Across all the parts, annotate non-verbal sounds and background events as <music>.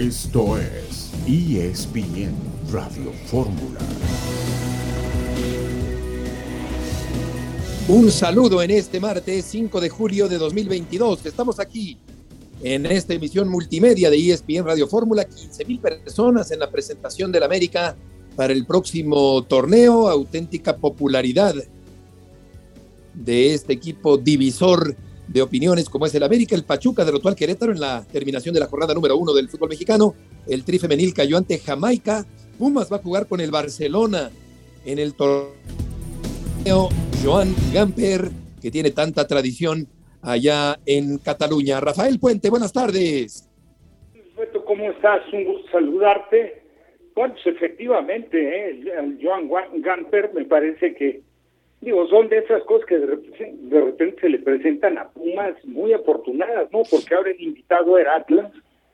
Esto es ESPN Radio Fórmula. Un saludo en este martes 5 de julio de 2022. Estamos aquí en esta emisión multimedia de ESPN Radio Fórmula. 15 mil personas en la presentación del América para el próximo torneo. Auténtica popularidad de este equipo divisor de opiniones como es el América. El Pachuca derrotó al Querétaro en la terminación de la jornada número uno del fútbol mexicano. El Tri Femenil cayó ante Jamaica. Pumas va a jugar con el Barcelona en el torneo. Joan Gamper, que tiene tanta tradición allá en Cataluña. Rafael Puente, buenas tardes. ¿Cómo estás? Un gusto saludarte. Bueno, pues efectivamente, ¿eh? Joan Gamper me parece que Digo, son de esas cosas que de repente, se le presentan a Pumas muy afortunadas, ¿no? Porque ahora el invitado era Atlas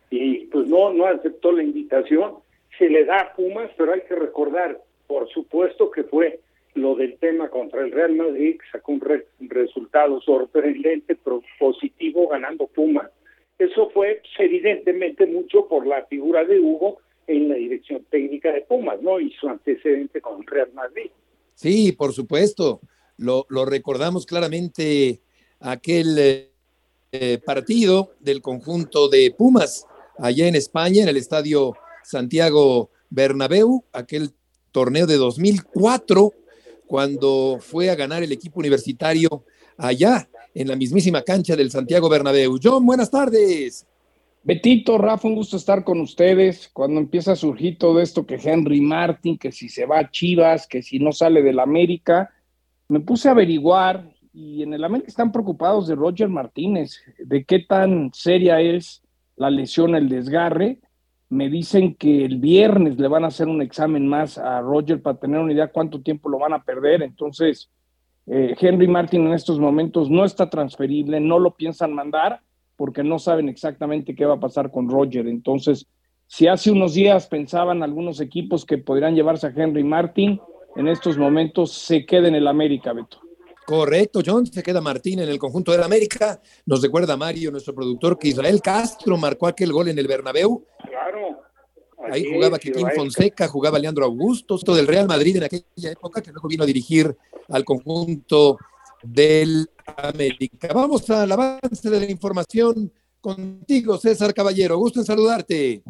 y pues no, no aceptó la invitación. Se le da a Pumas, pero hay que recordar, por supuesto, que fue lo del tema contra el Real Madrid, que sacó un, resultado sorprendente, pero positivo, ganando Pumas. Eso fue pues, evidentemente mucho por la figura de Hugo en la dirección técnica de Pumas, ¿no? Y su antecedente con el Real Madrid. Sí, por supuesto. Lo, recordamos claramente aquel eh, partido del conjunto de Pumas allá en España, en el estadio Santiago Bernabéu, aquel torneo de 2004, cuando fue a ganar el equipo universitario allá en la mismísima cancha del Santiago Bernabéu. John, buenas tardes. Betito, Rafa, un gusto estar con ustedes. Cuando empieza a surgir todo esto que Henry Martin, que si se va a Chivas, que si no sale del América, me puse a averiguar y en el América están preocupados de Roger Martínez, de qué tan seria es la lesión, el desgarre. Me dicen que el viernes le van a hacer un examen más a Roger para tener una idea cuánto tiempo lo van a perder. Entonces, eh, Henry Martin en estos momentos no está transferible, no lo piensan mandar porque no saben exactamente qué va a pasar con Roger. Entonces, si hace unos días pensaban algunos equipos que podrían llevarse a Henry Martin, en estos momentos se queda en el América, Beto. Correcto, John, se queda Martín en el conjunto del América. Nos recuerda Mario, nuestro productor, que Israel Castro marcó aquel gol en el Bernabéu. Claro. Ahí jugaba Quiquín Fonseca, jugaba Leandro Augusto, todo del Real Madrid en aquella época, que luego vino a dirigir al conjunto del América. Vamos al avance de la información contigo, César Caballero. Gusto en saludarte.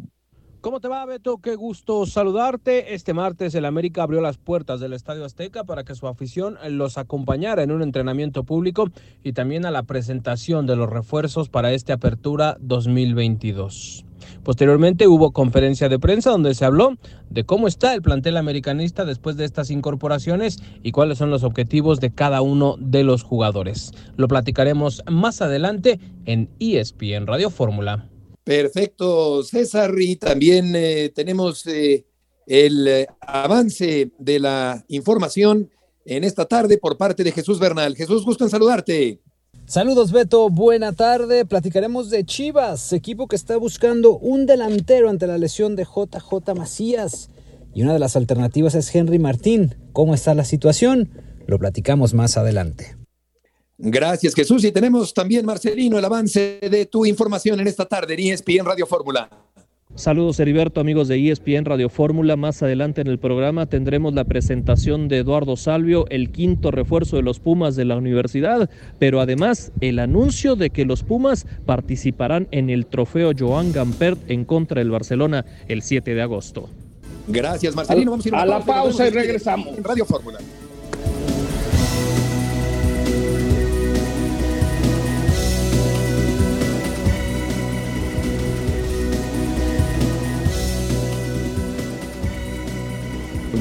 ¿Cómo te va, Beto? Qué gusto saludarte. Este martes el América abrió las puertas del Estadio Azteca para que su afición los acompañara en un entrenamiento público y también a la presentación de los refuerzos para esta apertura 2022. Posteriormente hubo conferencia de prensa donde se habló de cómo está el plantel americanista después de estas incorporaciones y cuáles son los objetivos de cada uno de los jugadores. Lo platicaremos más adelante en ESPN Radio Fórmula. Perfecto, César, y también eh, tenemos eh, el eh, avance de la información en esta tarde por parte de Jesús Bernal. Jesús, gusto en saludarte. Saludos Beto, buena tarde. Platicaremos de Chivas, equipo que está buscando un delantero ante la lesión de JJ Macías. Y una de las alternativas es Henry Martín. ¿Cómo está la situación? Lo platicamos más adelante. Gracias Jesús. Y tenemos también, Marcelino, el avance de tu información en esta tarde en ESPN Radio Fórmula. Saludos Heriberto, amigos de ESPN Radio Fórmula. Más adelante en el programa tendremos la presentación de Eduardo Salvio, el quinto refuerzo de los Pumas de la universidad, pero además el anuncio de que los Pumas participarán en el trofeo Joan Gampert en contra del Barcelona el 7 de agosto. Gracias Marcelino. Vamos a, ir a la pausa y regresamos. En Radio Fórmula.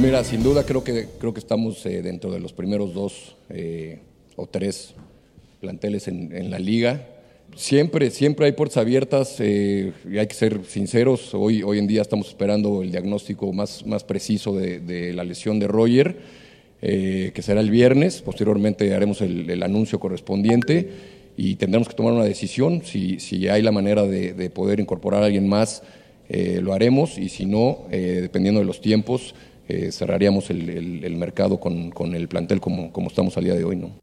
Mira, sin duda creo que, creo que estamos eh, dentro de los primeros dos eh, o tres planteles en, la liga. Siempre, siempre hay puertas abiertas eh, y hay que ser sinceros. Hoy, hoy en día estamos esperando el diagnóstico más, más preciso de, la lesión de Roger, que será el viernes. Posteriormente haremos el, anuncio correspondiente y tendremos que tomar una decisión. Si, si hay la manera de, de poder incorporar a alguien más, lo haremos y si no, dependiendo de los tiempos, eh, cerraríamos el, mercado con, el plantel como, como estamos al día de hoy, ¿no?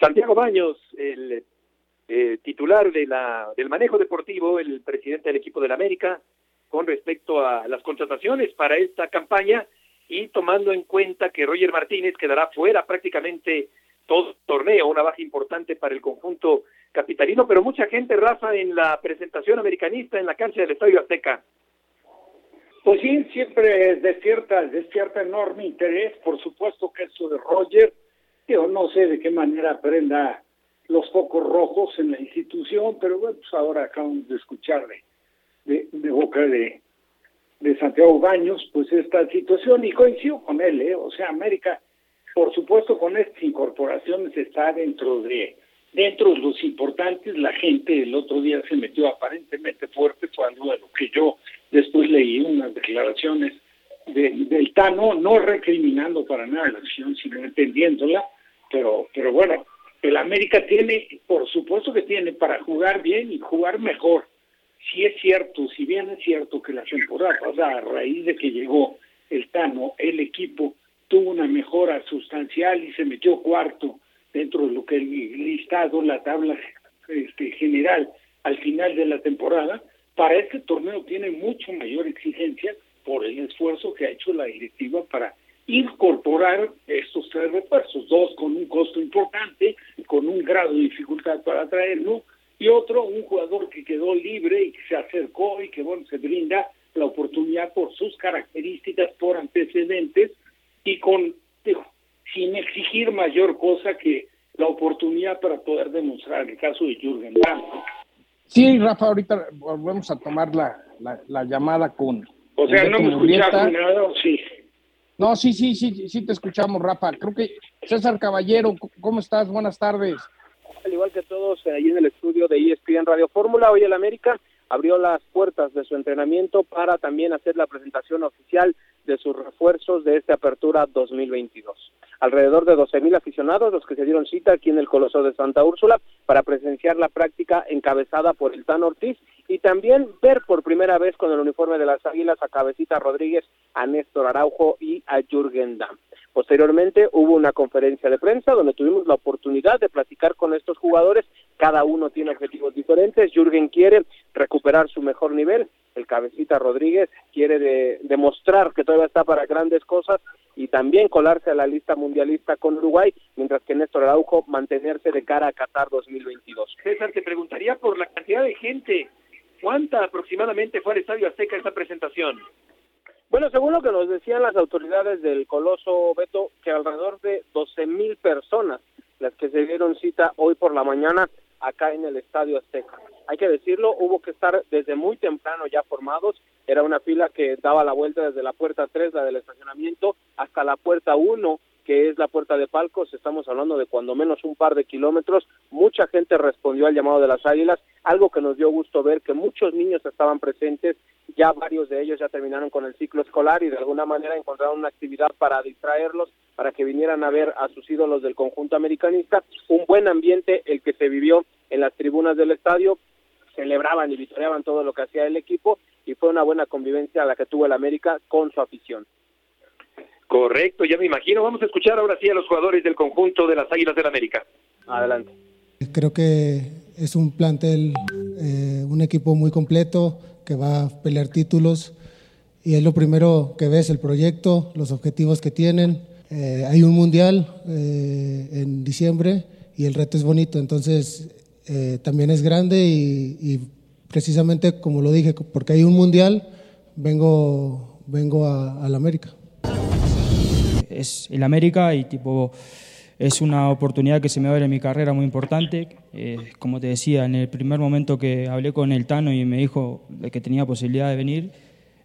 Santiago Baños, el eh, titular de la, del manejo deportivo, el presidente del equipo del América, con respecto a las contrataciones para esta campaña y tomando en cuenta que Roger Martínez quedará fuera prácticamente todo el torneo, una baja importante para el conjunto capitalino, pero mucha gente, Rafa, en la presentación americanista en la cancha del Estadio Azteca. Pues sí, siempre despierta, despierta enorme interés, por supuesto que eso de Roger, yo no sé de qué manera prenda los focos rojos en la institución, pero bueno, pues ahora acabamos de escuchar de, de, boca de, de Santiago Baños, pues esta situación, y coincido con él, ¿eh? o sea, América, por supuesto, con estas incorporaciones está dentro de dentro de los importantes, la gente el otro día se metió aparentemente fuerte, fue algo de lo que yo después leí unas declaraciones de, del Tano, no recriminando para nada la acción, sino entendiéndola, pero, pero bueno, el América tiene, por supuesto que tiene para jugar bien y jugar mejor. Si es cierto, si bien es cierto que la temporada pasada, a raíz de que llegó el Tano, el equipo tuvo una mejora sustancial y se metió cuarto dentro de lo que el listado, la tabla este, general al final de la temporada, para este torneo tiene mucho mayor exigencia por el esfuerzo que ha hecho la directiva para incorporar estos tres refuerzos, dos con un costo importante, con un grado de dificultad para traerlo, y otro, un jugador que quedó libre y que se acercó y que bueno, se brinda la oportunidad por sus características, por antecedentes y con sin exigir mayor cosa que la oportunidad para poder demostrar el caso de Jürgen Damm. Sí, Rafa, ahorita volvemos a tomar la, la, llamada con... O sea, no me escuchaste nada, sí? No, sí, sí, sí, sí te escuchamos, Rafa. Creo que César Caballero, ¿cómo estás? Buenas tardes. Al igual que todos ahí en el estudio de ESPN Radio Fórmula, hoy el América abrió las puertas de su entrenamiento para también hacer la presentación oficial de sus refuerzos de esta apertura 2022. Alrededor de 12.000 aficionados los que se dieron cita aquí en el Coloso de Santa Úrsula para presenciar la práctica encabezada por el Tan Ortiz y también ver por primera vez con el uniforme de las Águilas a Cabecita Rodríguez, a Néstor Araujo y a Jürgen Damm. Posteriormente hubo una conferencia de prensa donde tuvimos la oportunidad de platicar con estos jugadores. Cada uno tiene objetivos diferentes. Jürgen quiere recuperar su mejor nivel. El cabecita Rodríguez quiere demostrar que todavía está para grandes cosas y también colarse a la lista mundialista con Uruguay, mientras que Néstor Araujo mantenerse de cara a Qatar 2022. César, te preguntaría por la cantidad de gente. ¿Cuánta aproximadamente fue al Estadio Azteca esta presentación? Bueno, según lo que nos decían las autoridades del Coloso Beto, que alrededor de 12 mil personas las que se dieron cita hoy por la mañana acá en el Estadio Azteca. Hay que decirlo, hubo que estar desde muy temprano ya formados. Era una fila que daba la vuelta desde la puerta 3, la del estacionamiento, hasta la puerta 1, que es la puerta de palcos. Estamos hablando de cuando menos un par de kilómetros. Mucha gente respondió al llamado de las águilas, algo que nos dio gusto ver que muchos niños estaban presentes ya varios de ellos ya terminaron con el ciclo escolar y de alguna manera encontraron una actividad para distraerlos, para que vinieran a ver a sus ídolos del conjunto americanista. Un buen ambiente el que se vivió en las tribunas del estadio, celebraban y victoriaban todo lo que hacía el equipo y fue una buena convivencia la que tuvo el América con su afición. Correcto, ya me imagino. Vamos a escuchar ahora sí a los jugadores del conjunto de las Águilas del América. Adelante. Creo que es un plantel, eh, un equipo muy completo, que va a pelear títulos y es lo primero que ves, el proyecto, los objetivos que tienen. Eh, hay un mundial eh, en diciembre y el reto es bonito, entonces eh, también es grande y, precisamente como lo dije, porque hay un mundial, vengo, vengo a, a la América. Es el América y tipo es una oportunidad que se me abre en mi carrera muy importante. Eh, como te decía, en el primer momento que hablé con el Tano y me dijo que tenía posibilidad de venir,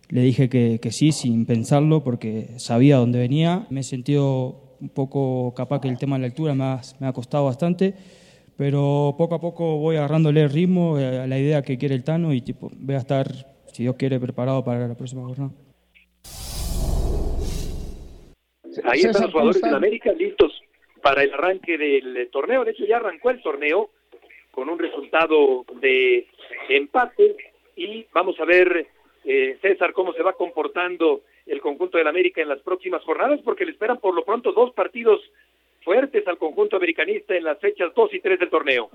le dije que, sí, sin pensarlo, porque sabía dónde venía. Me he sentido un poco capaz que el tema de la altura me ha, me ha costado bastante, pero poco a poco voy agarrándole el ritmo a la idea que quiere el Tano y tipo, voy a estar, si Dios quiere, preparado para la próxima jornada. Ahí están los jugadores de América listos para el arranque del torneo. De hecho, ya arrancó el torneo con un resultado de empate y vamos a ver, eh, César, cómo se va comportando el conjunto del América en las próximas jornadas, porque le esperan por lo pronto dos partidos fuertes al conjunto americanista en las fechas 2 y 3 del torneo.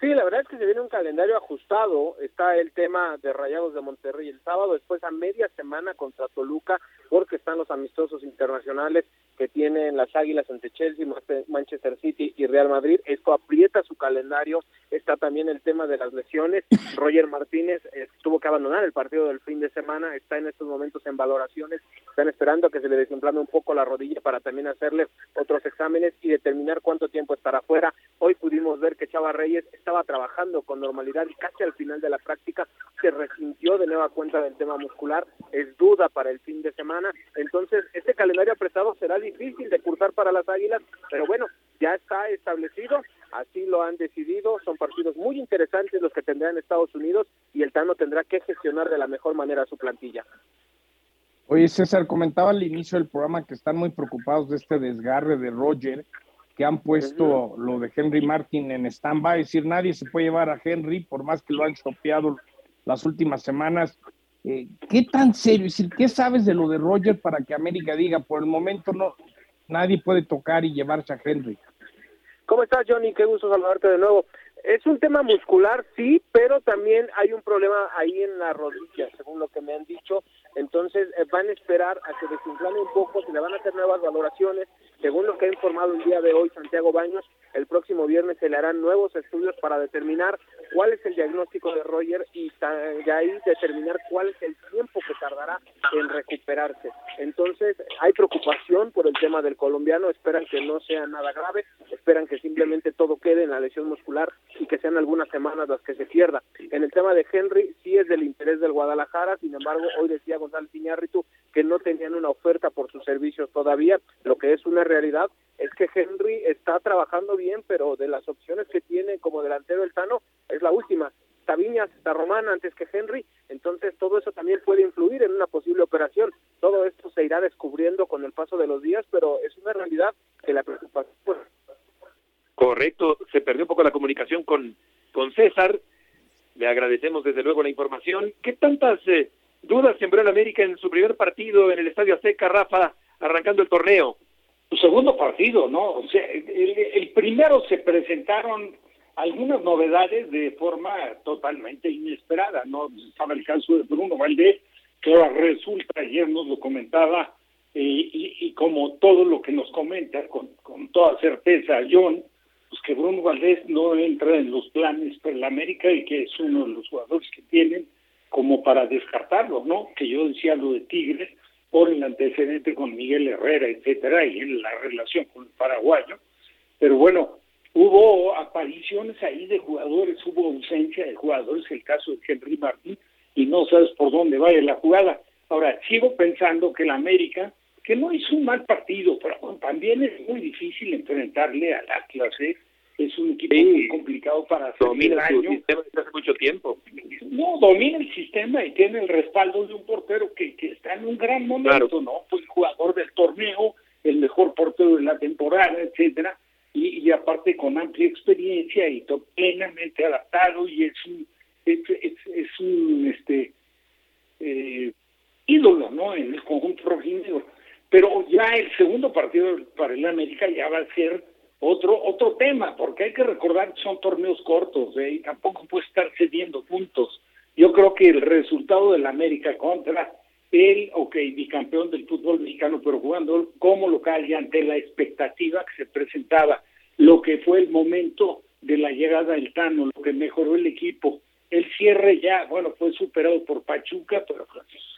Sí, la verdad es que se viene un calendario ajustado. Está el tema de Rayados de Monterrey el sábado, después a media semana contra Toluca, porque están los amistosos internacionales que tienen las Águilas ante Chelsea, Manchester City y Real Madrid. Esto aprieta su calendario. Está también el tema de las lesiones. <laughs> Roger Martínez eh, tuvo que abandonar el partido del fin de semana. Está en estos momentos en valoraciones. Están esperando a que se le desimplame un poco la rodilla para también hacerle otros exámenes y determinar cuánto tiempo estará fuera. Hoy pudimos ver que Chava Reyes estaba trabajando con normalidad y casi al final de la práctica se resintió de nueva cuenta del tema muscular. Es duda para el fin de semana. Entonces, este calendario apretado será difícil de cursar para las Águilas, pero bueno, ya está establecido, así lo han decidido, son partidos muy interesantes los que tendrán Estados Unidos y el Tano tendrá que gestionar de la mejor manera su plantilla. Oye, César, comentaba al inicio del programa que están muy preocupados de este desgarre de Roger, que han puesto lo de Henry Martin en stand-by, es decir, nadie se puede llevar a Henry, por más que lo han chopeado las últimas semanas. Eh, ¿Qué tan serio? ¿qué sabes de lo de Roger para que América diga, por el momento no, nadie puede tocar y llevarse a Henry? ¿Cómo estás, Johnny? Qué gusto saludarte de nuevo. Es un tema muscular, sí, pero también hay un problema ahí en la rodilla, según lo que me han dicho. Entonces eh, van a esperar a que desinflame un poco, se le van a hacer nuevas valoraciones. Según lo que ha informado el día de hoy Santiago Baños, el próximo viernes se le harán nuevos estudios para determinar cuál es el diagnóstico de Roger y de ahí determinar cuál es el tiempo que tardará en recuperarse. Entonces hay preocupación por el tema del colombiano, esperan que no sea nada grave, esperan que simplemente todo quede en la lesión muscular y que sean algunas semanas las que se pierda. En el tema de Henry sí es del interés del Guadalajara, sin embargo hoy decía González Iñárritu que no tenían una oferta por sus servicios todavía, lo que es una realidad es que Henry está trabajando bien, pero de las opciones que tiene como delantero el Tano es la última. Está Viñas, está Román antes que Henry, entonces todo eso también puede influir en una posible operación. Todo esto se irá descubriendo con el paso de los días, pero es una realidad que la preocupación. Pues... Correcto, se perdió un poco la comunicación con, con César. Le agradecemos desde luego la información. ¿Qué tantas eh, dudas sembró en América en su primer partido en el Estadio Azteca, Rafa, arrancando el torneo? Su segundo partido, ¿no? O sea, el, primero se presentaron algunas novedades de forma totalmente inesperada, ¿no? Estaba el caso de Bruno Valdés, que ahora resulta, ayer nos lo comentaba, y, y, como todo lo que nos comenta con, con toda certeza John, pues que Bruno Valdés no entra en los planes para la América y que es uno de los jugadores que tienen como para descartarlo, ¿no? Que yo decía lo de Tigres, por el antecedente con Miguel Herrera, etcétera, y en la relación con el paraguayo. Pero bueno, hubo apariciones ahí de jugadores, hubo ausencia de jugadores, el caso de Henry Martín, y no sabes por dónde vaya la jugada. Ahora, sigo pensando que el América, que no hizo un mal partido, pero también es muy difícil enfrentarle a la clase es un equipo muy complicado para hacer domina el sistema desde hace mucho tiempo. No, domina el sistema y tiene el respaldo de un portero que, que está en un gran momento, ¿no? Pues el jugador del torneo, el mejor portero de la temporada, etcétera, y, y aparte con amplia experiencia y plenamente adaptado y es un es, es, un este eh, ídolo, ¿no? En el conjunto rojinegro. Pero ya el segundo partido para el América ya va a ser otro otro tema, porque hay que recordar que son torneos cortos ¿eh? y tampoco puede estar cediendo puntos. Yo creo que el resultado del América contra el, ok, bicampeón del fútbol mexicano, pero jugando como local y ante la expectativa que se presentaba, lo que fue el momento de la llegada del Tano, lo que mejoró el equipo, el cierre ya, bueno, fue superado por Pachuca, pero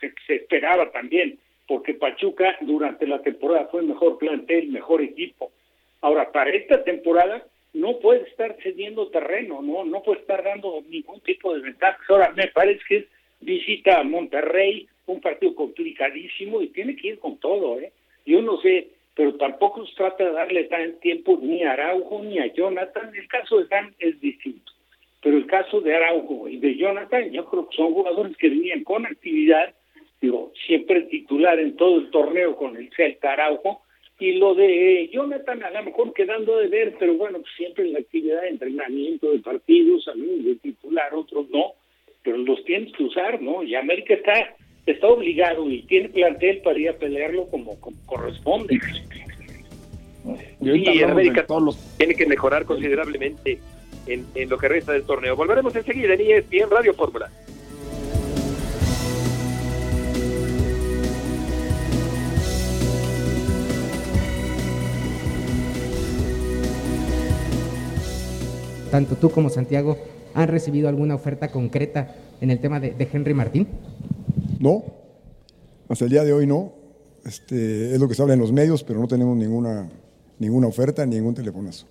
se, esperaba también, porque Pachuca durante la temporada fue el mejor plantel, mejor equipo Ahora, para esta temporada no puede estar cediendo terreno, no no puede estar dando ningún tipo de ventaja. Ahora, me parece que visita a Monterrey, un partido complicadísimo y tiene que ir con todo, ¿eh? Yo no sé, pero tampoco se trata de darle tan tiempo ni a Araujo ni a Jonathan. El caso de Dan es distinto, pero el caso de Araujo y de Jonathan, yo creo que son jugadores que venían con actividad, digo, siempre titular en todo el torneo con el Celta Araujo, y lo de Jonathan, a lo mejor quedando de ver, pero bueno, pues siempre en la actividad de entrenamiento de partidos, algunos de titular, otros no, pero los tienes que usar, ¿no? Y América está está obligado y tiene plantel para ir a pelearlo como, corresponde. Y América tiene que mejorar considerablemente en, en lo que resta del torneo. Volveremos enseguida en ESPN Radio Fórmula. Tanto tú como Santiago han recibido alguna oferta concreta en el tema de, de Henry Martín? No, hasta el día de hoy no. Este, es lo que se habla en los medios, pero no tenemos ninguna, ninguna oferta, ningún telefonazo.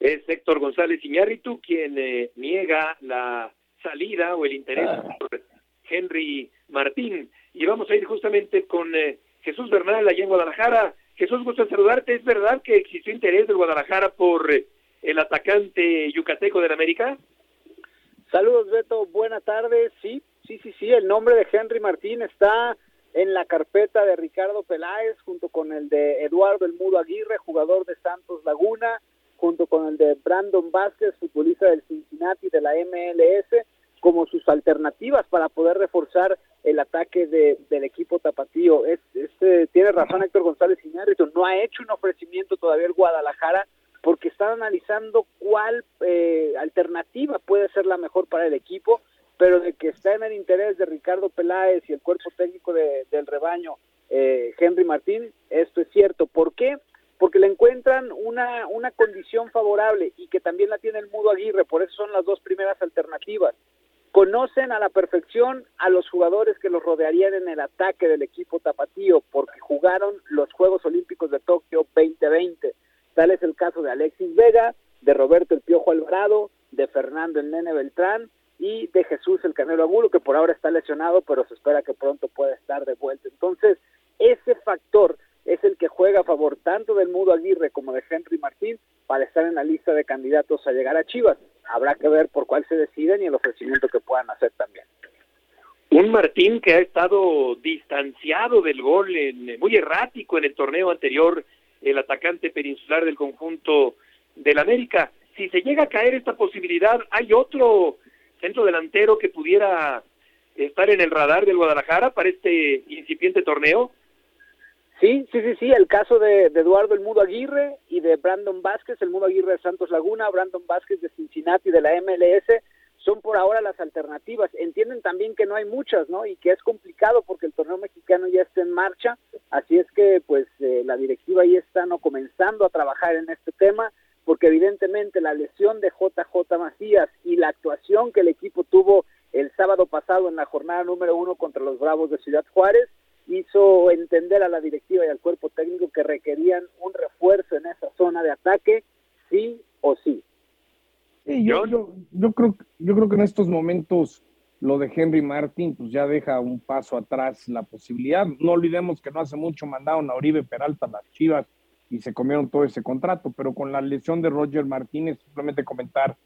Es Héctor González Iñárritu quien eh, niega la salida o el interés por Henry Martín. Y vamos a ir justamente con eh, Jesús Bernal allá en Guadalajara. Jesús, gusto en saludarte. ¿Es verdad que existió interés del Guadalajara por eh, el atacante yucateco del América? Saludos, Beto. Buena tarde. Sí, sí, sí, sí. El nombre de Henry Martín está en la carpeta de Ricardo Peláez, junto con el de Eduardo El Mudo Aguirre, jugador de Santos Laguna, junto con el de Brandon Vázquez, futbolista del Cincinnati de la MLS, como sus alternativas para poder reforzar el ataque de, del equipo tapatío. Es, es, tiene razón Héctor González Iñárritu, no ha hecho un ofrecimiento todavía el Guadalajara porque están analizando cuál eh, alternativa puede ser la mejor para el equipo, pero de que está en el interés de Ricardo Peláez y el cuerpo técnico de, del rebaño, eh, Henry Martín, esto es cierto. ¿Por qué? Porque le encuentran una, una condición favorable y que también la tiene el Mudo Aguirre, por eso son las dos primeras alternativas. Conocen a la perfección a los jugadores que los rodearían en el ataque del equipo tapatío, porque jugaron los Juegos Olímpicos de Tokio 2020 Tal es el caso de Alexis Vega, de Roberto el Piojo Alvarado, de Fernando el Nene Beltrán y de Jesús el Canelo Agulo, que por ahora está lesionado, pero se espera que pronto pueda estar de vuelta. Entonces, ese factor es el que juega a favor tanto del Mudo Aguirre como de Henry Martín para estar en la lista de candidatos a llegar a Chivas. Habrá que ver por cuál se deciden y el ofrecimiento que puedan hacer también. Un Martín que ha estado distanciado del gol, en, muy errático en el torneo anterior el atacante peninsular del conjunto del América. Si se llega a caer esta posibilidad, ¿hay otro centro delantero que pudiera estar en el radar del Guadalajara para este incipiente torneo? Sí, sí, sí, sí, el caso de, Eduardo El Mudo Aguirre y de Brandon Vázquez, el Mudo Aguirre de Santos Laguna, Brandon Vázquez de Cincinnati de la MLS, son por ahora las alternativas. Entienden también que no hay muchas, ¿no? Y que es complicado porque el torneo mexicano ya está en marcha, así es que pues eh, la directiva ahí está no comenzando a trabajar en este tema, porque evidentemente la lesión de JJ Macías y la actuación que el equipo tuvo el sábado pasado en la jornada número uno contra los Bravos de Ciudad Juárez hizo entender a la directiva y al cuerpo técnico que requerían un refuerzo en esa zona de ataque, sí o sí. Sí, yo, yo, yo, creo, yo creo que en estos momentos lo de Henry Martin pues ya deja un paso atrás la posibilidad. No olvidemos que no hace mucho mandaron a Oribe Peralta a las Chivas y se comieron todo ese contrato, pero con la lesión de Roger Martínez, simplemente comentar,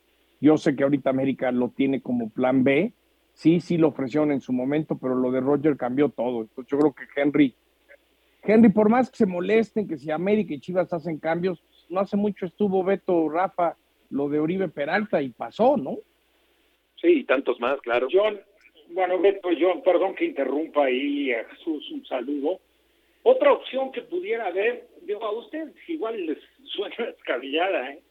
yo sé que ahorita América lo tiene como plan B, sí, sí lo ofrecieron en su momento, pero lo de Roger cambió todo. Entonces yo creo que Henry, Henry, por más que se molesten, que si América y Chivas hacen cambios, no hace mucho estuvo Beto Rafa lo de Oribe Peralta y pasó, ¿no? Sí, y tantos más, claro. John, bueno, Beto, John, perdón que interrumpa ahí a Jesús, un saludo. Otra opción que pudiera haber, digo, a ustedes igual les <laughs> suena descabellada, ¿eh?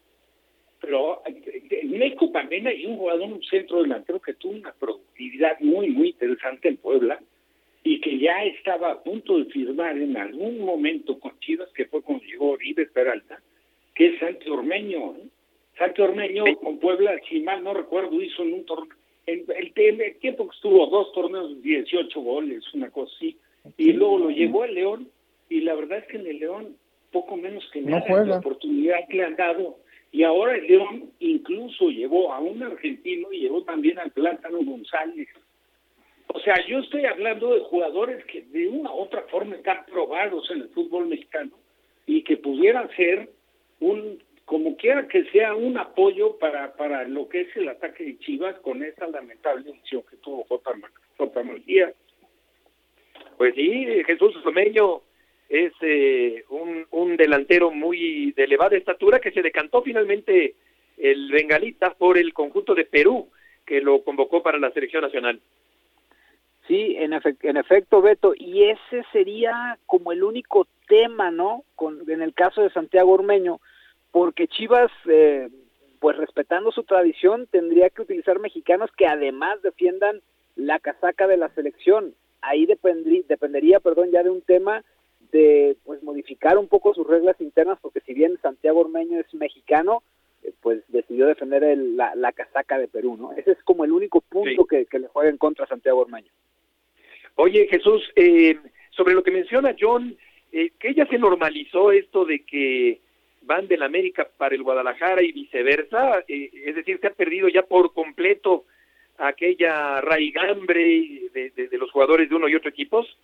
Pero en México también hay un jugador, un centro delantero que tuvo una productividad muy, muy interesante en Puebla y que ya estaba a punto de firmar en algún momento con Chivas, que fue cuando llegó Oribe Peralta, que es Santi Ormeño. ¿eh? Santi Ormeño con Puebla, si mal no recuerdo, hizo en un torneo, en el, el, tiempo que estuvo dos torneos, 18 goles, una cosa así, y luego lo llevó el León, y la verdad es que en el León poco menos que nada no la oportunidad que le han dado, y ahora el León incluso llevó a un argentino y llevó también al Plátano González. O sea, yo estoy hablando de jugadores que de una u otra forma están probados en el fútbol mexicano y que pudieran ser un como quiera que sea un apoyo para, para lo que es el ataque de Chivas con esa lamentable decisión que tuvo J. J. Pues sí, Jesús Someño es eh, un, un delantero muy de elevada estatura que se decantó finalmente el bengalita por el conjunto de Perú que lo convocó para la selección nacional. Sí, en, efe en efecto, Beto, y ese sería como el único tema, ¿no? Con, en el caso de Santiago Ormeño, porque Chivas, eh, pues respetando su tradición, tendría que utilizar mexicanos que además defiendan la casaca de la selección. Ahí dependría, dependería, perdón, ya de un tema de pues modificar un poco sus reglas internas, porque si bien Santiago Ormeño es mexicano, eh, pues decidió defender el, la, la, casaca de Perú, ¿no? Ese es como el único punto que, que, le juega en contra a Santiago Ormeño. Oye, Jesús, eh, sobre lo que menciona John, eh, que ya se normalizó esto de que van del América para el Guadalajara y viceversa, eh, es decir, se ha perdido ya por completo aquella raigambre de, de, de, los jugadores de uno y otro equipos.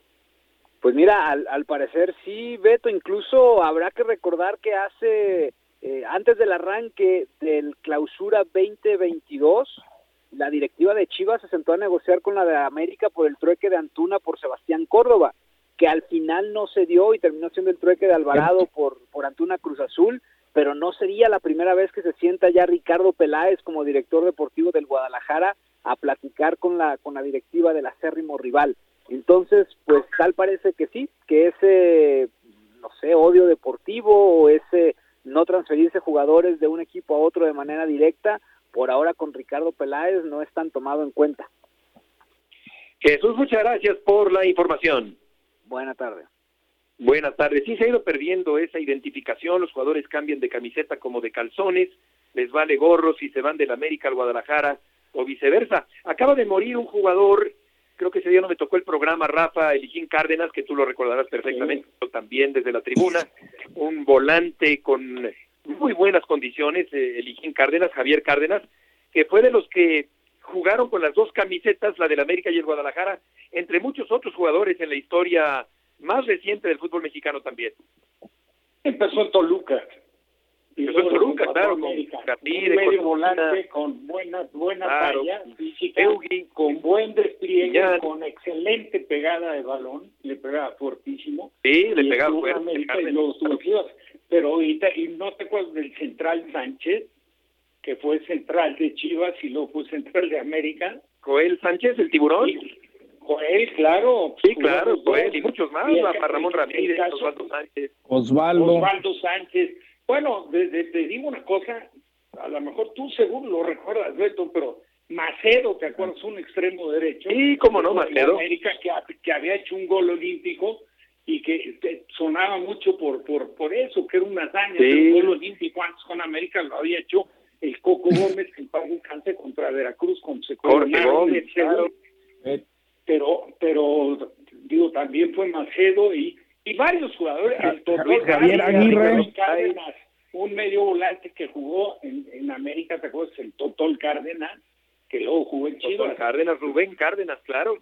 Pues mira, al, al parecer sí, Beto, incluso habrá que recordar que hace, eh, antes del arranque del clausura 2022, la directiva de Chivas se sentó a negociar con la de América por el trueque de Antuna por Sebastián Córdoba, que al final no se dio y terminó siendo el trueque de Alvarado por, por Antuna Cruz Azul, pero no sería la primera vez que se sienta ya Ricardo Peláez como director deportivo del Guadalajara a platicar con la, con la directiva del acérrimo rival. Entonces, pues tal parece que sí, que ese, no sé, odio deportivo o ese no transferirse jugadores de un equipo a otro de manera directa, por ahora con Ricardo Peláez no es tan tomado en cuenta. Jesús, muchas gracias por la información. Buena tarde. Buenas tardes. Sí, se ha ido perdiendo esa identificación, los jugadores cambian de camiseta como de calzones, les vale gorro si se van del América al Guadalajara o viceversa. Acaba de morir un jugador, creo que ese día no me tocó el programa, Rafa Elijín Cárdenas, que tú lo recordarás perfectamente, sí. también desde la tribuna, un volante con muy buenas condiciones, eh, Elijín Cárdenas, Javier Cárdenas, que fue de los que jugaron con las dos camisetas, la del América y el Guadalajara, entre muchos otros jugadores en la historia más reciente del fútbol mexicano también. Empezó en Toluca. Empezó en Toluca, claro, con Catire, medio con volante, con buena, buena claro, talla física, Eugi, con buen despliegue, ya. con excelente pegada de balón, le pegaba fuertísimo. Sí, le pegaba fuerte. Y los claro. Pero ahorita, y no te acuerdas del central Sánchez, que fue central de Chivas y luego fue central de América. Joel Sánchez, el tiburón. Y, Joel, claro. Sí, claro, Joel y muchos más, y el, Ramón Ramírez, caso, Osvaldo Sánchez. Osvaldo. Osvaldo Sánchez. Bueno, de, de, te digo una cosa, a lo mejor tú seguro lo recuerdas, Beto, pero Macedo, ¿te acuerdas? Un extremo derecho. Sí, cómo no, Macedo. América que, que había hecho un gol olímpico y que sonaba mucho por por por eso, que era una hazaña, sí. un gol olímpico antes con América lo había hecho el Coco Gómez, que pagó un cante contra Veracruz, con se Gómez, claro. Pero, pero, digo, también fue Macedo y, y varios jugadores. El Javier, Javier Aguirre. Cárdenas, un medio volante que jugó en, en América, ¿te acuerdas? El Totol Cárdenas, que luego jugó en Chivas. Cárdenas, Rubén Cárdenas, claro.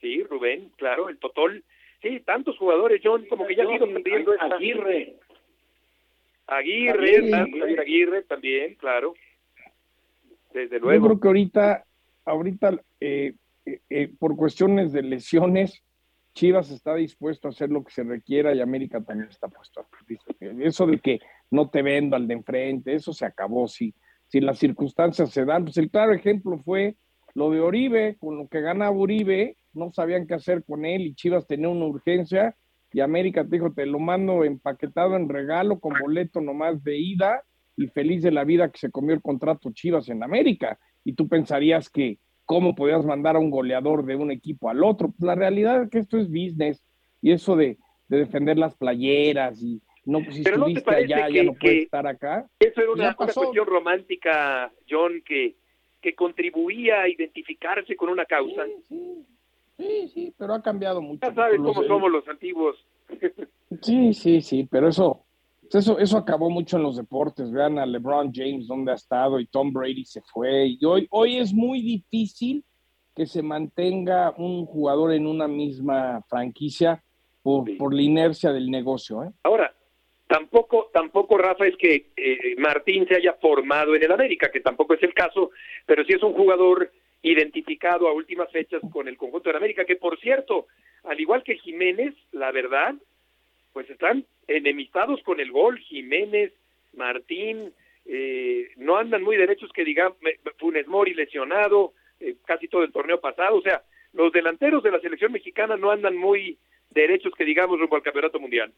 Sí, Rubén, claro, el Totol. Sí, tantos jugadores, John, como que ya han ido perdiendo esta... Aguirre. Aguirre, Aguirre, Javier Aguirre también, claro. Desde luego. Yo creo que ahorita, ahorita eh, eh, eh, por cuestiones de lesiones, Chivas está dispuesto a hacer lo que se requiera y América también está puesto a Eso de que no te vendo al de enfrente, eso se acabó. Si, si las circunstancias se dan, pues el claro ejemplo fue lo de Oribe, con lo que ganaba Uribe, no sabían qué hacer con él y Chivas tenía una urgencia y América te dijo, te lo mando empaquetado en regalo con boleto nomás de ida y feliz de la vida que se comió el contrato Chivas en América. Y tú pensarías que cómo podías mandar a un goleador de un equipo al otro. Pues la realidad es que esto es business y eso de, de defender las playeras y no, pues si Pero estuviste no allá, que, ya no puedes que estar acá. Eso era una, una cuestión romántica, John, que, que contribuía a identificarse con una causa. Sí, sí. Sí, sí, pero ha cambiado mucho. Ya sabes cómo somos los antiguos. <laughs> sí, sí, sí, pero eso, eso, eso acabó mucho en los deportes. Vean a LeBron James donde ha estado y Tom Brady se fue. Y hoy, hoy es muy difícil que se mantenga un jugador en una misma franquicia por, sí. por la inercia del negocio. ¿eh? Ahora, tampoco, tampoco, Rafa, es que eh, Martín se haya formado en el América, que tampoco es el caso, pero sí es un jugador identificado a últimas fechas con el conjunto de América, que por cierto, al igual que Jiménez, la verdad, pues están enemistados con el gol, Jiménez, Martín, eh, no andan muy derechos que digamos, Funes Mori lesionado, eh, casi todo el torneo pasado, o sea, los delanteros de la selección mexicana no andan muy derechos que digamos rumbo al campeonato mundial.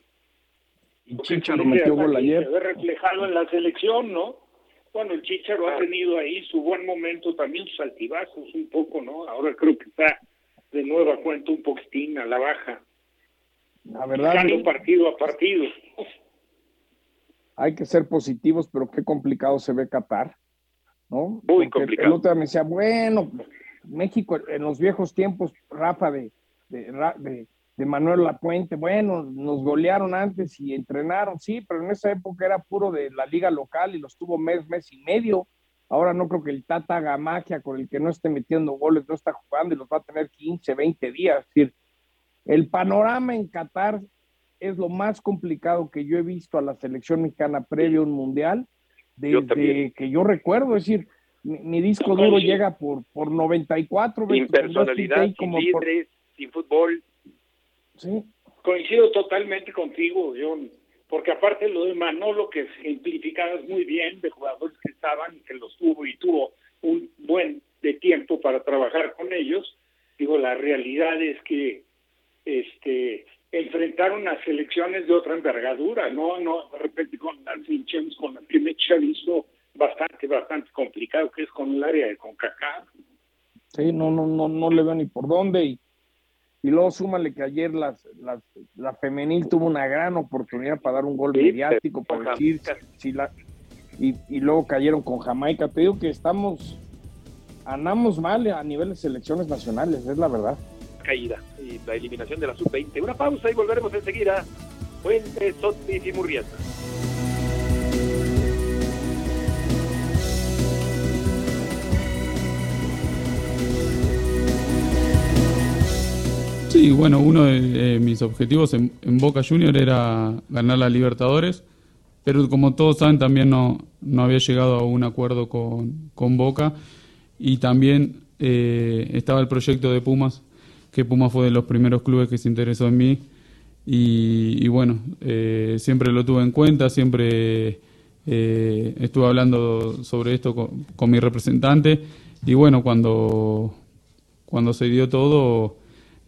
Y Chicharo metió gol ayer. Se ve reflejado en la selección, ¿no? Bueno, el Chicharo ha tenido ahí su buen momento, también sus altibajos un poco, ¿no? Ahora creo que está de nueva cuenta un poquitín a la baja. La verdad. Partido a partido. Hay que ser positivos, pero qué complicado se ve Qatar, ¿no? Muy Porque complicado. El otro día me decía, bueno, México en los viejos tiempos, Rafa, de, de, de, de Manuel Lapuente, bueno, nos golearon antes y entrenaron, sí, pero en esa época era puro de la liga local y los tuvo mes, mes y medio. Ahora no creo que el Tata haga magia con el que no esté metiendo goles, no está jugando y los va a tener 15, 20 días. Es decir, el panorama en Qatar es lo más complicado que yo he visto a la selección mexicana previo a un mundial desde que yo recuerdo. Es decir, mi, mi disco duro llega por, por 94. Sin con personalidad, sin como por- líderes, sin fútbol. Sí. Coincido totalmente contigo, John, porque aparte lo de Manolo, que simplificabas muy bien de jugadores que estaban y que los tuvo y tuvo un buen de tiempo para trabajar con ellos, digo, la realidad es que enfrentaron a selecciones de otra envergadura, no, no, de repente con las Champions, con las que visto bastante, bastante complicado, que es con el área de CONCACAF. Sí, no, no, no, no le veo ni por dónde. Y, y luego súmale que ayer las, las, la femenil tuvo una gran oportunidad para dar un gol Sí, mediático, para decir si la y, y luego cayeron con Jamaica. Te digo que estamos, andamos mal a nivel de selecciones nacionales, es la verdad. caída la eliminación de la sub-20. Una pausa y volveremos enseguida. Fuentes, Sotis y Murrieta. Sí, bueno, uno de mis objetivos en, en Boca Junior era ganar la Libertadores, pero como todos saben también no, no había llegado a un acuerdo con, con Boca y también eh, estaba el proyecto de Pumas, que Pumas fue de los primeros clubes que se interesó en mí. Y, bueno, eh, siempre lo tuve en cuenta, siempre eh, estuve hablando sobre esto con, con mi representante. Y bueno, cuando, cuando se dio todo,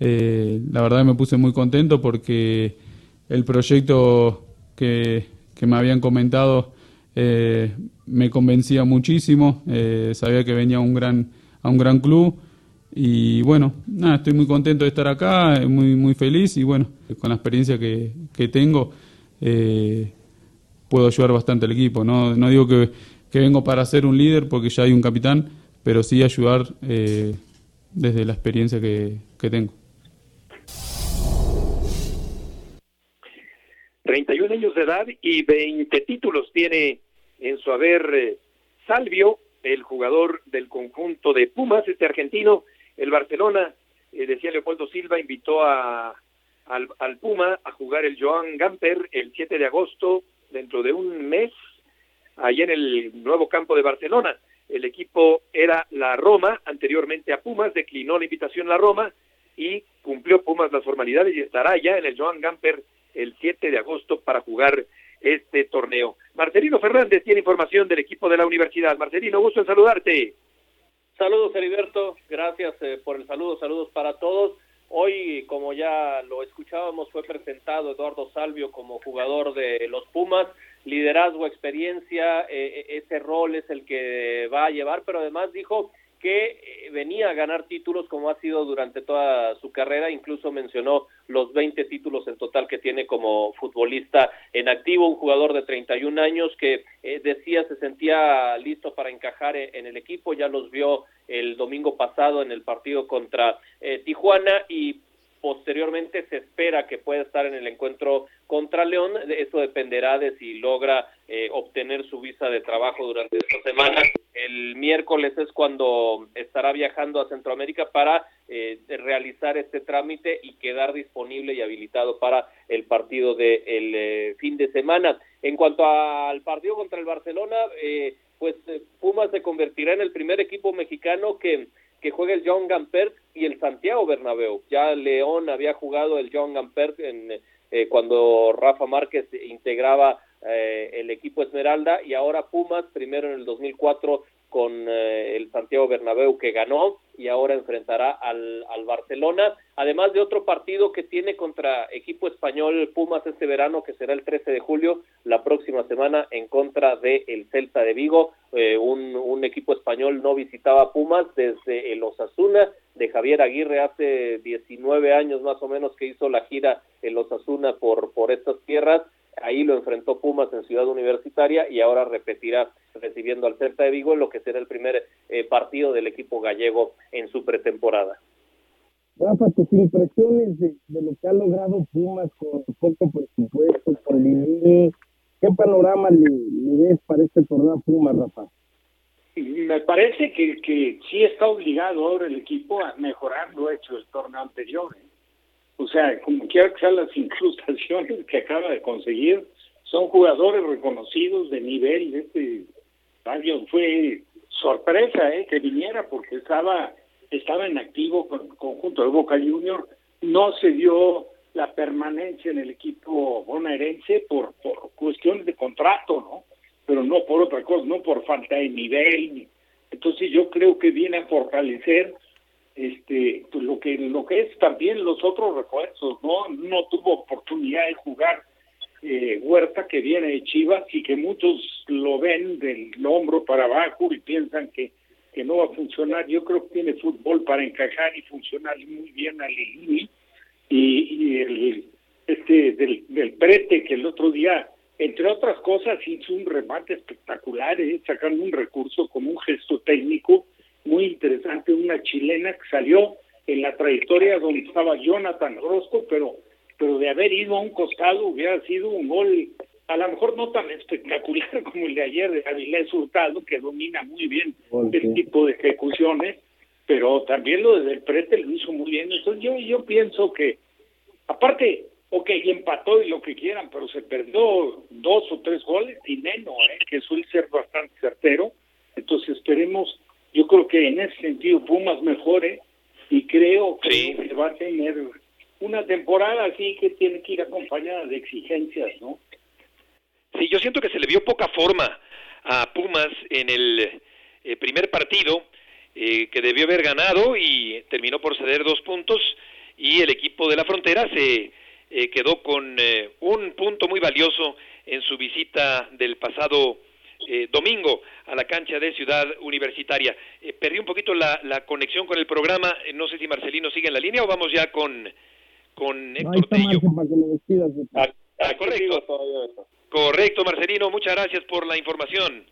eh, la verdad me puse muy contento porque el proyecto que, que me habían comentado me convencía muchísimo, sabía que venía un gran, a un gran club y bueno, nada, estoy muy contento de estar acá, eh, muy, muy feliz y bueno, con la experiencia que, que tengo eh, puedo ayudar bastante al equipo. No, no digo que, que vengo para ser un líder porque ya hay un capitán, pero sí ayudar eh, desde la experiencia que, que tengo. 31 años de edad y 20 títulos tiene en su haber eh, Salvio, el jugador del conjunto de Pumas, este argentino. El Barcelona, eh, decía Leopoldo Silva, invitó a, al, al Puma a jugar el Joan Gamper el 7 de agosto, dentro de un mes, allá en el nuevo campo de Barcelona. El equipo era la Roma, anteriormente a Pumas, declinó la invitación la Roma y cumplió Pumas las formalidades y estará ya en el Joan Gamper el 7 de agosto para jugar este torneo. Marcelino Fernández tiene información del equipo de la universidad. Marcelino, gusto en saludarte. Saludos, Heriberto. Gracias eh, por el saludo. Saludos para todos. Hoy, como ya lo escuchábamos, fue presentado Eduardo Salvio como jugador de los Pumas. Liderazgo, experiencia, eh, ese rol es el que va a llevar, pero además dijo que eh, venía a ganar títulos como ha sido durante toda su carrera, incluso mencionó los 20 títulos en total que tiene como futbolista en activo, un jugador de 31 años que eh, decía se sentía listo para encajar en, en, el equipo, ya los vio el domingo pasado en el partido contra eh, Tijuana y posteriormente se espera que pueda estar en el encuentro contra León, eso dependerá de si logra eh, obtener su visa de trabajo durante esta semana. El miércoles es cuando estará viajando a Centroamérica para eh, realizar este trámite y quedar disponible y habilitado para el partido del de eh, fin de semana. En cuanto al partido contra el Barcelona, eh, pues Pumas se convertirá en el primer equipo mexicano que que juegue el John Gampert y el Santiago Bernabéu. Ya León había jugado el John Gampert en, eh, cuando Rafa Márquez integraba eh, el equipo Esmeralda y ahora Pumas, primero en el 2004 con eh, el Santiago Bernabéu que ganó y ahora enfrentará al, al Barcelona, además de otro partido que tiene contra equipo español Pumas este verano, que será el 13 de julio, la próxima semana, en contra de el Celta de Vigo. Eh, un, un equipo español no visitaba Pumas desde el Osasuna de Javier Aguirre hace 19 años más o menos que hizo la gira en Osasuna por, por estas tierras. Ahí lo enfrentó Pumas en Ciudad Universitaria y ahora repetirá recibiendo al Celta de Vigo en lo que será el primer eh, partido del equipo gallego en su pretemporada. Rafa, tus impresiones de, lo que ha logrado Pumas con poco presupuesto, con Lili, ¿qué panorama le ves para este torneo Pumas, Rafa? Me parece que, que sí está obligado ahora el equipo a mejorar lo hecho el torneo anterior. ¿eh? O sea, como quiera que sean las <laughs> incrustaciones que acaba de conseguir, son jugadores reconocidos de nivel. Este año fue sorpresa eh, que viniera porque estaba estaba en activo con el conjunto de Boca Junior. No se dio la permanencia en el equipo bonaerense por, por cuestiones de contrato, ¿no? Pero no por otra cosa, no por falta de nivel. Entonces yo creo que viene a fortalecer este pues lo que lo que es también los otros refuerzos no no tuvo oportunidad de jugar eh, Huerta que viene de Chivas y que muchos lo ven del hombro para abajo y piensan que que no va a funcionar. Yo creo que tiene fútbol para encajar y funcionar muy bien a Lili y, y el este del, del prete que el otro día entre otras cosas hizo un remate espectacular ¿eh? sacando un recurso como un gesto técnico muy interesante, una chilena que salió en la trayectoria donde estaba Jonathan Rosco, pero, pero de haber ido a un costado hubiera sido un gol, a lo mejor no tan espectacular <laughs> como el de ayer de Avilés Hurtado, que domina muy bien okay. este tipo de ejecuciones, pero también lo de Del Prete lo hizo muy bien. Entonces yo, yo pienso que, aparte, ok, empató y lo que quieran, pero se perdió dos o tres goles y menos, ¿eh? que suele ser bastante certero. Entonces esperemos yo creo que en ese sentido Pumas mejore y creo que sí. va a tener una temporada así que tiene que ir acompañada de exigencias, ¿no? Sí, yo siento que se le vio poca forma a Pumas en el eh, primer partido eh, que debió haber ganado y terminó por ceder dos puntos y el equipo de la frontera se eh, quedó con un punto muy valioso en su visita del pasado eh, domingo a la cancha de Ciudad Universitaria. Eh, perdí un poquito la, la conexión con el programa, eh, no sé si Marcelino sigue en la línea o vamos ya con, con Héctor Tello. Ah, ah, correcto. Correcto, Marcelino, muchas gracias por la información.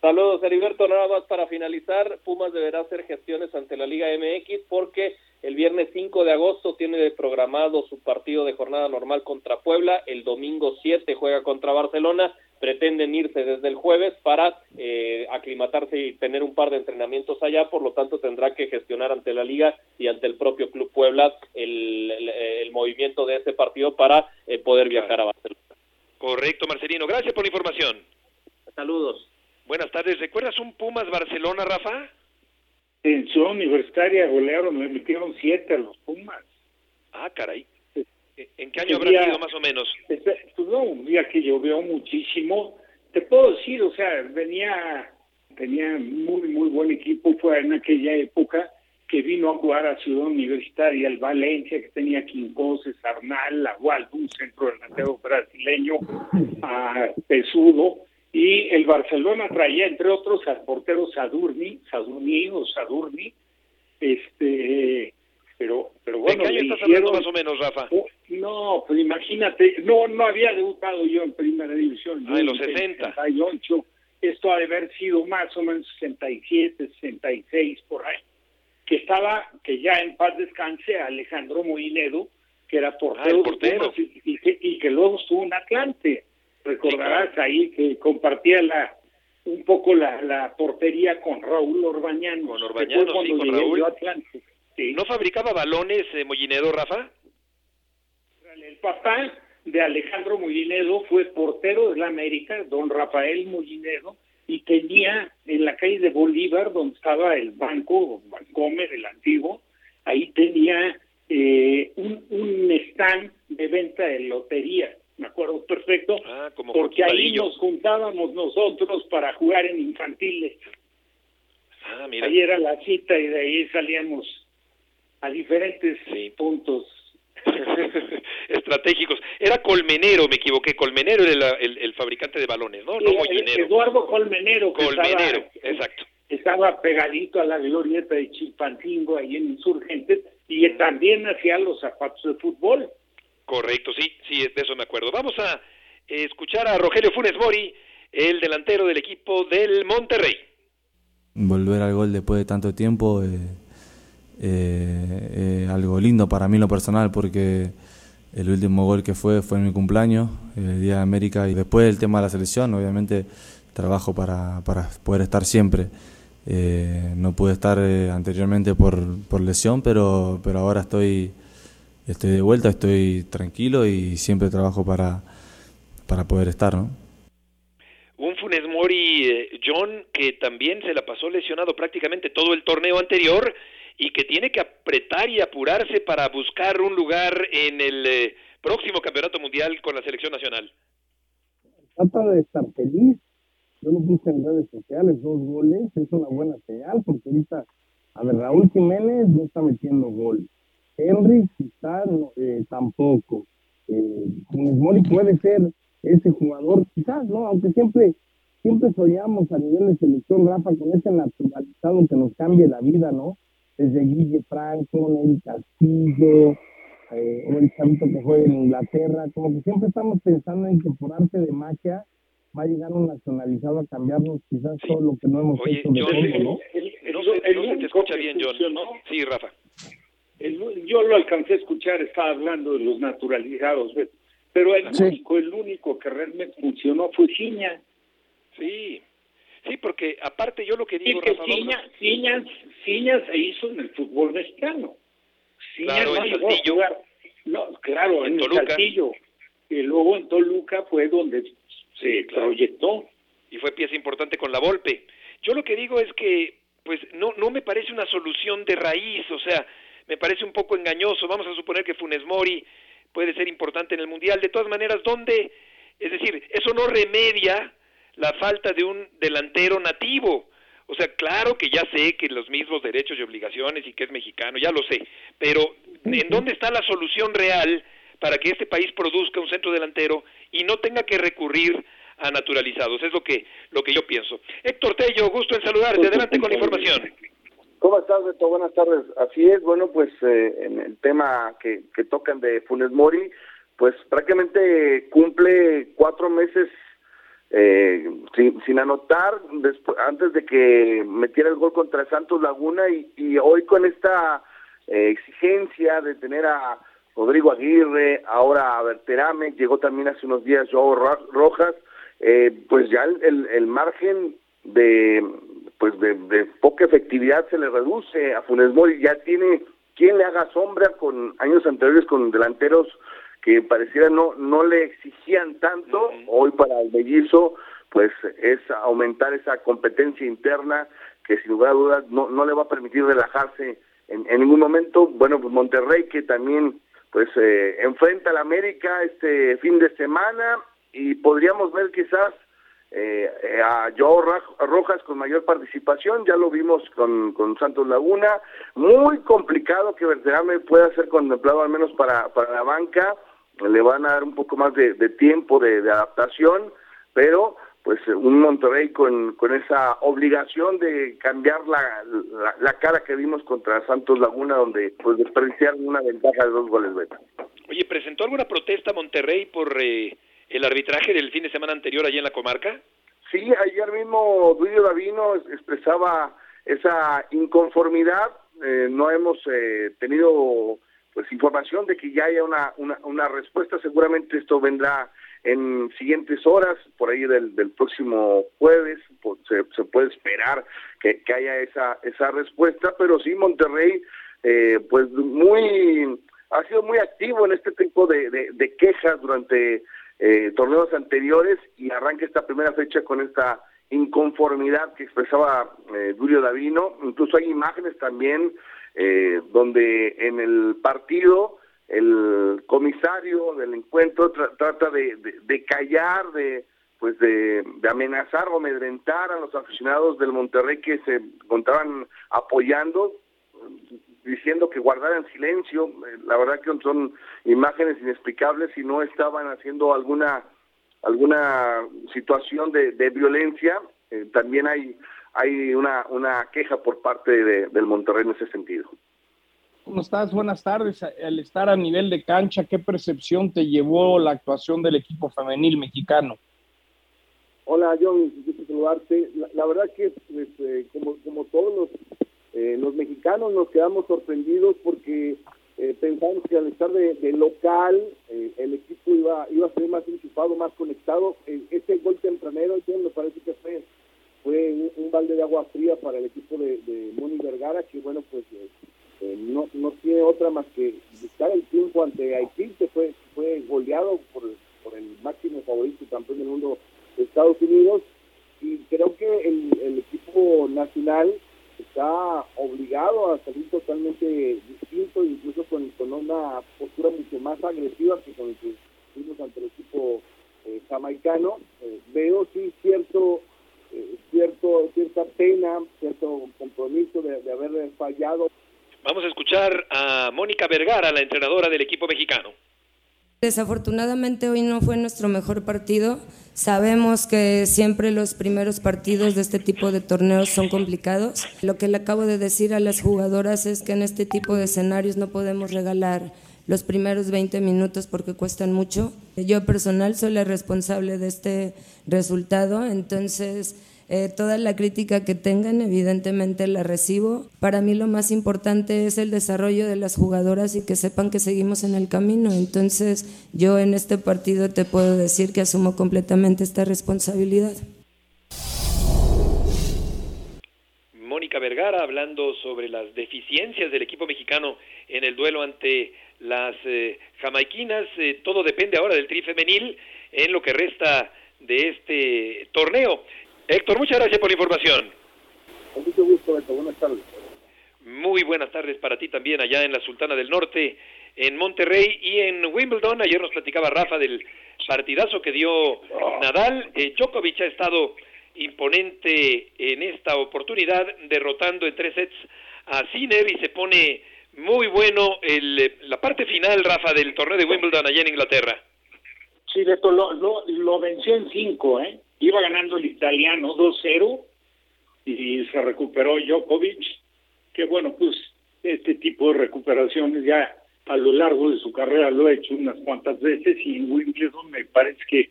Saludos, Heriberto. Nada más para finalizar, Pumas deberá hacer gestiones ante la Liga MX porque el viernes 5 de agosto tiene programado su partido de jornada normal contra Puebla. El domingo 7 juega contra Barcelona. Pretenden irse desde el jueves para eh, aclimatarse y tener un par de entrenamientos allá. Por lo tanto, tendrá que gestionar ante la Liga y ante el propio Club Puebla el, el, el movimiento de ese partido para eh, poder viajar a Barcelona. Correcto, Marcelino. Gracias por la información. Saludos. Buenas tardes. ¿Recuerdas un Pumas Barcelona, Rafa? En su universitaria golearon, me metieron siete a los Pumas. Ah, caray. ¿En qué año habrá día, sido más o menos? Este, pues no, un día que llovió muchísimo. Te puedo decir, o sea, venía, tenía muy, muy buen equipo. Fue en aquella época que vino a jugar a Ciudad Universitaria, el Valencia, que tenía Quincoses, Arnal, Agual, un centro delantero brasileño, a Pesudo y el Barcelona traía entre otros al portero Sadurni, Sadurni o Sadurni, este, pero, pero bueno. ¿De qué año estás hablando más o menos, Rafa? Oh, no, pues imagínate, no, no había debutado yo en primera división. Ah, en los 60. 68. Esto ha de haber sido más o menos 67, 66, por ahí. Que estaba, que ya en paz descanse, Alejandro Moinedo, que era portero, ah, portero. Y, y, que, y que luego estuvo en Atlante recordarás ahí que compartía la un poco la, la portería con Raúl Orbañano. Con Orbañano, sí, con Raúl. Atlante. Sí. ¿No fabricaba balones eh, Mollinedo, Rafa? El papá de Alejandro Mollinedo fue portero de la América, don Rafael Mollinedo, y tenía en la calle de Bolívar, donde estaba el banco, Bancomer, el antiguo, ahí tenía eh, un, un stand de venta de lotería me acuerdo perfecto, ah, como porque ahí nos juntábamos nosotros para jugar en infantiles. Ah, mira. Ahí era la cita y de ahí salíamos a diferentes puntos. <laughs> Estratégicos. Era Colmenero, me equivoqué. Colmenero era el, el, fabricante de balones, ¿no? No Mollinero. Eduardo Colmenero. Colmenero, exacto. Estaba pegadito a la glorieta de Chilpancingo, ahí en Insurgentes, y también hacía los zapatos de fútbol. Correcto, sí, sí, de eso me acuerdo. Vamos a escuchar a Rogelio Funes Mori, el delantero del equipo del Monterrey. Volver al gol después de tanto tiempo eh, eh, algo lindo para mí lo personal porque el último gol que fue fue en mi cumpleaños, el Día de América, y después el tema de la selección, obviamente trabajo para, para poder estar siempre. Eh, no pude estar eh, anteriormente por, por, lesión, pero, pero ahora estoy, estoy de vuelta, estoy tranquilo y siempre trabajo para, para poder estar. ¿no? Un Funes Mori, eh, John, que también se la pasó lesionado prácticamente todo el torneo anterior y que tiene que apretar y apurarse para buscar un lugar en el próximo campeonato mundial con la selección nacional. Trata de estar feliz, yo lo puse en redes sociales, dos goles, es una buena señal, porque ahorita, a ver, Raúl Jiménez no está metiendo gol. Henry quizás eh, tampoco. Eh, Mori puede ser ese jugador, quizás, ¿no? Aunque siempre, siempre soñamos a nivel de selección, Rafa, con ese naturalizado que nos cambie la vida, ¿no? Desde Guille Franco, Nelly Castillo, eh, o el chavito que juega en Inglaterra, como que siempre estamos pensando en que por arte de magia va a llegar un nacionalizado a cambiarnos quizás todo lo que no hemos hecho de todo, ¿no? no, se, te escucha bien, John. Sí, Rafa. Yo lo alcancé a escuchar, estaba hablando de los naturalizados, pero el único, el único que realmente funcionó fue Ciña. Sí, sí, porque aparte yo lo que digo, Rafa, Ciña, Ciña, se hizo en el fútbol mexicano. Ciña claro, no en Saltillo. No, claro, en, en el Saltillo. Y luego en Toluca fue donde se proyectó. Y fue pieza importante con la Volpe. Yo lo que digo es que, pues, no, no me parece una solución de raíz, o sea, me parece un poco engañoso. Vamos a suponer que Funes Mori puede ser importante en el Mundial. De todas maneras, ¿dónde? Es decir, eso no remedia la falta de un delantero nativo. O sea, claro que ya sé que los mismos derechos y obligaciones y que es mexicano, ya lo sé, pero ¿en dónde está la solución real para que este país produzca un centro delantero y no tenga que recurrir a naturalizados. Es lo que, lo que yo pienso. Héctor Tello, gusto en saludarte. Adelante con la información. ¿Cómo estás, Beto? Buenas tardes. Así es, bueno, pues eh, en el tema que, que tocan de Funes Mori, pues prácticamente cumple cuatro meses eh, sin, sin, anotar después, antes de que metiera el gol contra Santos Laguna y, hoy con esta eh, exigencia de tener a Rodrigo Aguirre, ahora Berterame, llegó también hace unos días Joao Rojas, eh, pues ya el, el, margen de pues de, poca efectividad se le reduce a Funes Mori, ya tiene quien le haga sombra con años anteriores con delanteros que pareciera no no le exigían tanto, hoy para el mellizo pues es aumentar esa competencia interna que sin lugar a dudas no, no le va a permitir relajarse en, en ningún momento, bueno pues Monterrey que también pues eh, enfrenta al América este fin de semana y podríamos ver quizás eh, a Joao Rojas con mayor participación, ya lo vimos con, con Santos Laguna, muy complicado que Verterame pueda ser contemplado al menos para, para la banca, le van a dar un poco más de, tiempo de, adaptación, pero pues eh, un Monterrey con, con esa obligación de cambiar la, la, cara que vimos contra Santos Laguna, donde pues desperdiciaron una ventaja de dos goles beta. Oye, ¿presentó alguna protesta Monterrey por eh, el arbitraje del fin de semana anterior allí en la comarca? Sí, ayer mismo Duilio Davino expresaba esa inconformidad, eh, no hemos tenido pues información de que ya haya una, una, una respuesta, seguramente esto vendrá en siguientes horas, por ahí del, del próximo jueves, se, se, puede esperar que, que, haya esa, esa respuesta, pero sí Monterrey, eh, pues muy, ha sido muy activo en este tipo de, de, quejas durante eh, torneos anteriores y arranca esta primera fecha con esta inconformidad que expresaba eh, Julio Davino, incluso hay imágenes también eh, donde en el partido el comisario del encuentro trata de, de, callar, de, pues de, amenazar o amedrentar a los aficionados del Monterrey que se encontraban apoyando, diciendo que guardaran silencio. Eh, la verdad que son imágenes inexplicables y no estaban haciendo alguna alguna situación de, violencia. Eh, también hay hay una, una queja por parte del Monterrey en ese sentido. ¿Cómo estás? Buenas tardes. Al estar a nivel de cancha, ¿qué percepción te llevó la actuación del equipo femenil mexicano? Hola, John, gusto saludarte. La, verdad que, pues, eh, como, como todos los, eh, los mexicanos, nos quedamos sorprendidos porque eh, pensamos que al estar de, local, el equipo iba, iba a ser más enchufado, más conectado. ese gol tempranero, me parece que fue, fue un, balde de agua fría para el equipo de, de Moni Vergara, que, bueno, pues no, no tiene otra más que buscar el triunfo ante Haití, que fue, fue goleado por, por el máximo favorito campeón del mundo Estados Unidos y creo que el, equipo nacional está obligado a salir totalmente distinto, incluso con, una postura mucho más agresiva que con el que fuimos ante el equipo eh, jamaicano. Eh, veo sí cierto, eh, cierto, cierta pena, cierto compromiso de, de haber fallado. Vamos a escuchar a Mónica Vergara, la entrenadora del equipo mexicano. Desafortunadamente hoy no fue nuestro mejor partido. Sabemos que siempre los primeros partidos de este tipo de torneos son complicados. Lo que le acabo de decir a las jugadoras es que en este tipo de escenarios no podemos regalar los primeros 20 minutos porque cuestan mucho. Yo personal soy la responsable de este resultado, entonces eh, toda la crítica que tengan, evidentemente la recibo. Para mí lo más importante es el desarrollo de las jugadoras y que sepan que seguimos en el camino. Entonces, yo en este partido te puedo decir que asumo completamente esta responsabilidad. Mónica Vergara hablando sobre las deficiencias del equipo mexicano en el duelo ante las eh, jamaiquinas. Eh, todo depende ahora del tri femenil en lo que resta de este torneo. Héctor, muchas gracias por la información. Con mucho gusto, Héctor. Buenas tardes. Muy buenas tardes para ti también allá en la Sultana del Norte, en Monterrey y en Wimbledon. Ayer nos platicaba Rafa del partidazo que dio Nadal. Eh, Djokovic ha estado imponente en esta oportunidad, derrotando en tres sets a Sinner y se pone muy bueno el, la parte final, Rafa, del torneo de Wimbledon allá en Inglaterra. Sí, Beto, lo, lo, lo venció en cinco, ¿eh? Iba ganando el italiano 2-0 y se recuperó Djokovic, que bueno, pues este tipo de recuperaciones ya a lo largo de su carrera lo ha hecho unas cuantas veces y Wimbledon me parece que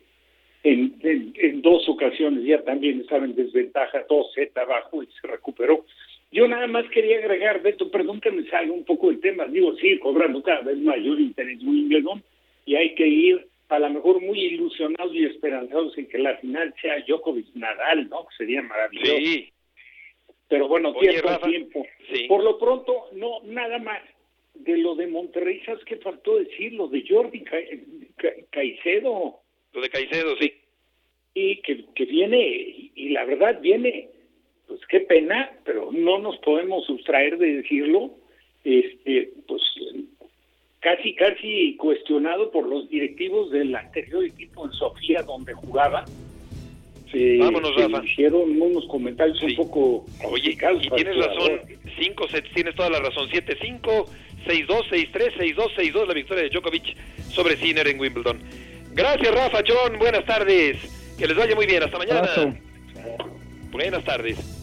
en, dos ocasiones ya también estaba en desventaja, 2 Z abajo y se recuperó. Yo nada más quería agregar, Beto, perdón que me salga un poco el tema, digo, sí, cobrando cada vez mayor interés Wimbledon y hay que ir a lo mejor muy ilusionados y esperanzados en que la final sea Djokovic Nadal, ¿no? Sería maravilloso. Sí. Pero bueno, tiempo tiempo. Por lo pronto, no, nada más. De lo de Monterrey, ¿sabes qué faltó decir? Lo de Jordi Caicedo. Lo de Caicedo, sí. Y que, que viene, y la verdad viene, pues qué pena, pero no nos podemos sustraer de decirlo. Este, pues casi, casi cuestionado por los directivos del anterior equipo en Sofía donde jugaba. Se, Vámonos, Rafa. hicieron unos comentarios un poco Oye, y tienes razón, 5 sets, tienes toda la razón, 7-5, 6-2, 6-3, 6-2, 6-2 la victoria de Djokovic sobre Sinner en Wimbledon. Gracias, Rafa, John, buenas tardes, que les vaya muy bien, hasta mañana. Buenas tardes.